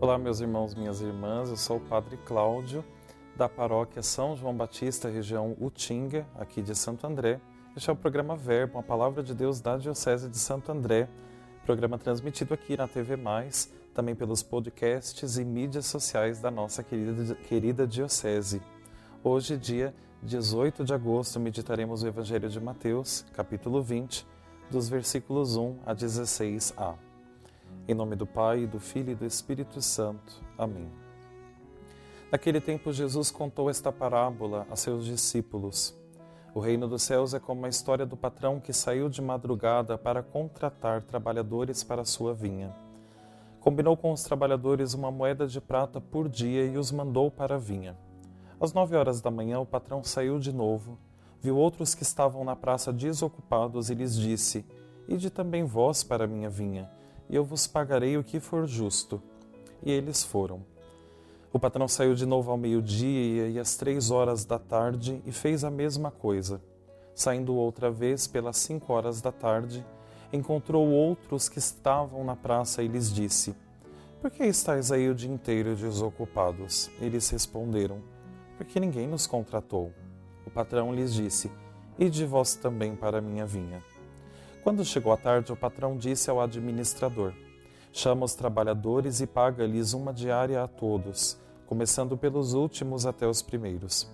Olá, meus irmãos, minhas irmãs. Eu sou o Padre Cláudio, da paróquia São João Batista, região Utinga, aqui de Santo André. Este é o programa Verbo, a palavra de Deus da Diocese de Santo André. Programa transmitido aqui na TV Mais, também pelos podcasts e mídias sociais da nossa querida, querida Diocese. Hoje, dia 18 de agosto, meditaremos o Evangelho de Mateus, capítulo 20, dos versículos 1 a 16a. Em nome do Pai, do Filho e do Espírito Santo. Amém. Naquele tempo, Jesus contou esta parábola a seus discípulos. O reino dos céus é como a história do patrão que saiu de madrugada para contratar trabalhadores para sua vinha. Combinou com os trabalhadores uma moeda de prata por dia e os mandou para a vinha. Às nove horas da manhã, o patrão saiu de novo, viu outros que estavam na praça desocupados e lhes disse: Ide também vós para a minha vinha e eu vos pagarei o que for justo. E eles foram. O patrão saiu de novo ao meio-dia e às três horas da tarde e fez a mesma coisa. Saindo outra vez pelas cinco horas da tarde, encontrou outros que estavam na praça e lhes disse: Por que estáis aí o dia inteiro desocupados? Eles responderam: Porque ninguém nos contratou. O patrão lhes disse: Ide vós também para a minha vinha. Quando chegou a tarde, o patrão disse ao administrador: Chama os trabalhadores e paga-lhes uma diária a todos, começando pelos últimos até os primeiros.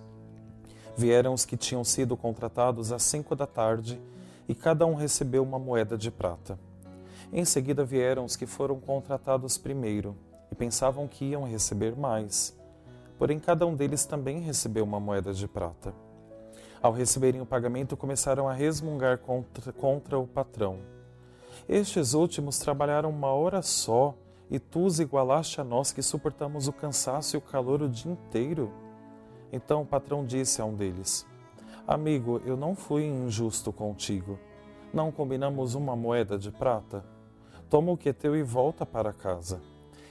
Vieram os que tinham sido contratados às cinco da tarde e cada um recebeu uma moeda de prata. Em seguida vieram os que foram contratados primeiro e pensavam que iam receber mais. Porém, cada um deles também recebeu uma moeda de prata. Ao receberem o pagamento, começaram a resmungar contra, contra o patrão. Estes últimos trabalharam uma hora só, e tu os igualaste a nós que suportamos o cansaço e o calor o dia inteiro? Então o patrão disse a um deles: Amigo, eu não fui injusto contigo. Não combinamos uma moeda de prata? Toma o que é teu e volta para casa.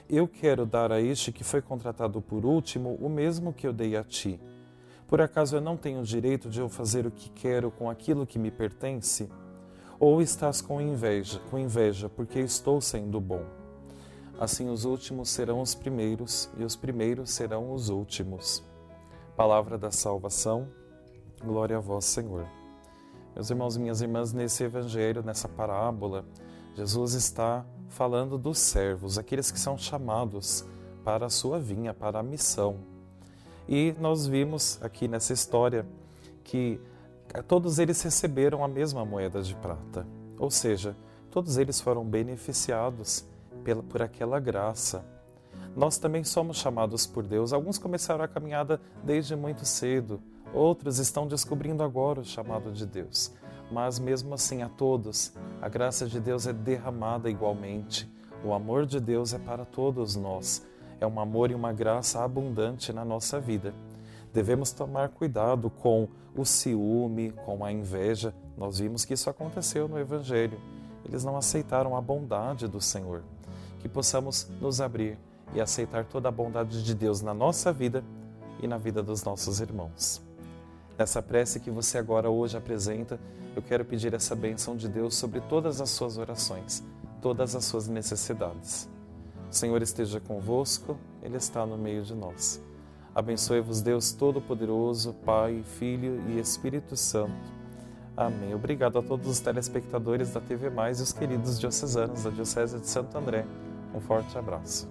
Eu quero dar a este que foi contratado por último o mesmo que eu dei a ti. Por acaso eu não tenho o direito de eu fazer o que quero com aquilo que me pertence? Ou estás com inveja, com inveja, porque estou sendo bom? Assim os últimos serão os primeiros e os primeiros serão os últimos. Palavra da salvação. Glória a vós, Senhor. Meus irmãos e minhas irmãs, nesse evangelho, nessa parábola, Jesus está falando dos servos, aqueles que são chamados para a sua vinha, para a missão e nós vimos aqui nessa história que todos eles receberam a mesma moeda de prata, ou seja, todos eles foram beneficiados pela, por aquela graça. Nós também somos chamados por Deus. Alguns começaram a caminhada desde muito cedo, outros estão descobrindo agora o chamado de Deus. Mas mesmo assim, a todos, a graça de Deus é derramada igualmente. O amor de Deus é para todos nós é um amor e uma graça abundante na nossa vida. Devemos tomar cuidado com o ciúme, com a inveja. Nós vimos que isso aconteceu no Evangelho. Eles não aceitaram a bondade do Senhor. Que possamos nos abrir e aceitar toda a bondade de Deus na nossa vida e na vida dos nossos irmãos. Nessa prece que você agora hoje apresenta, eu quero pedir essa bênção de Deus sobre todas as suas orações, todas as suas necessidades. O Senhor esteja convosco, Ele está no meio de nós. Abençoe-vos, Deus Todo-Poderoso, Pai, Filho e Espírito Santo. Amém. Obrigado a todos os telespectadores da TV Mais e os queridos diocesanos da Diocese de Santo André. Um forte abraço.